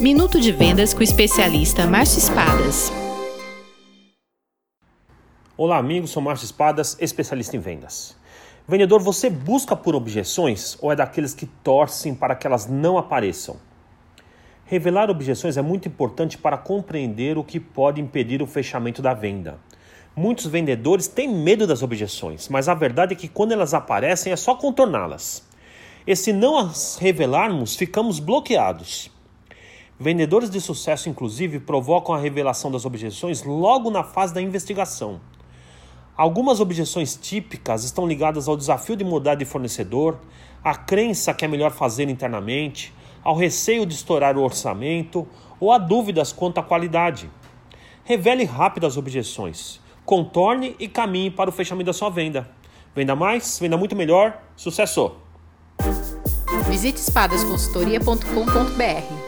Minuto de Vendas com o especialista Márcio Espadas. Olá, amigos. Sou Márcio Espadas, especialista em vendas. Vendedor, você busca por objeções ou é daqueles que torcem para que elas não apareçam? Revelar objeções é muito importante para compreender o que pode impedir o fechamento da venda. Muitos vendedores têm medo das objeções, mas a verdade é que quando elas aparecem é só contorná-las. E se não as revelarmos, ficamos bloqueados. Vendedores de sucesso, inclusive, provocam a revelação das objeções logo na fase da investigação. Algumas objeções típicas estão ligadas ao desafio de mudar de fornecedor, à crença que é melhor fazer internamente, ao receio de estourar o orçamento ou a dúvidas quanto à qualidade. Revele rápido as objeções, contorne e caminhe para o fechamento da sua venda. Venda mais, venda muito melhor. Sucesso! Visite espadasconsultoria.com.br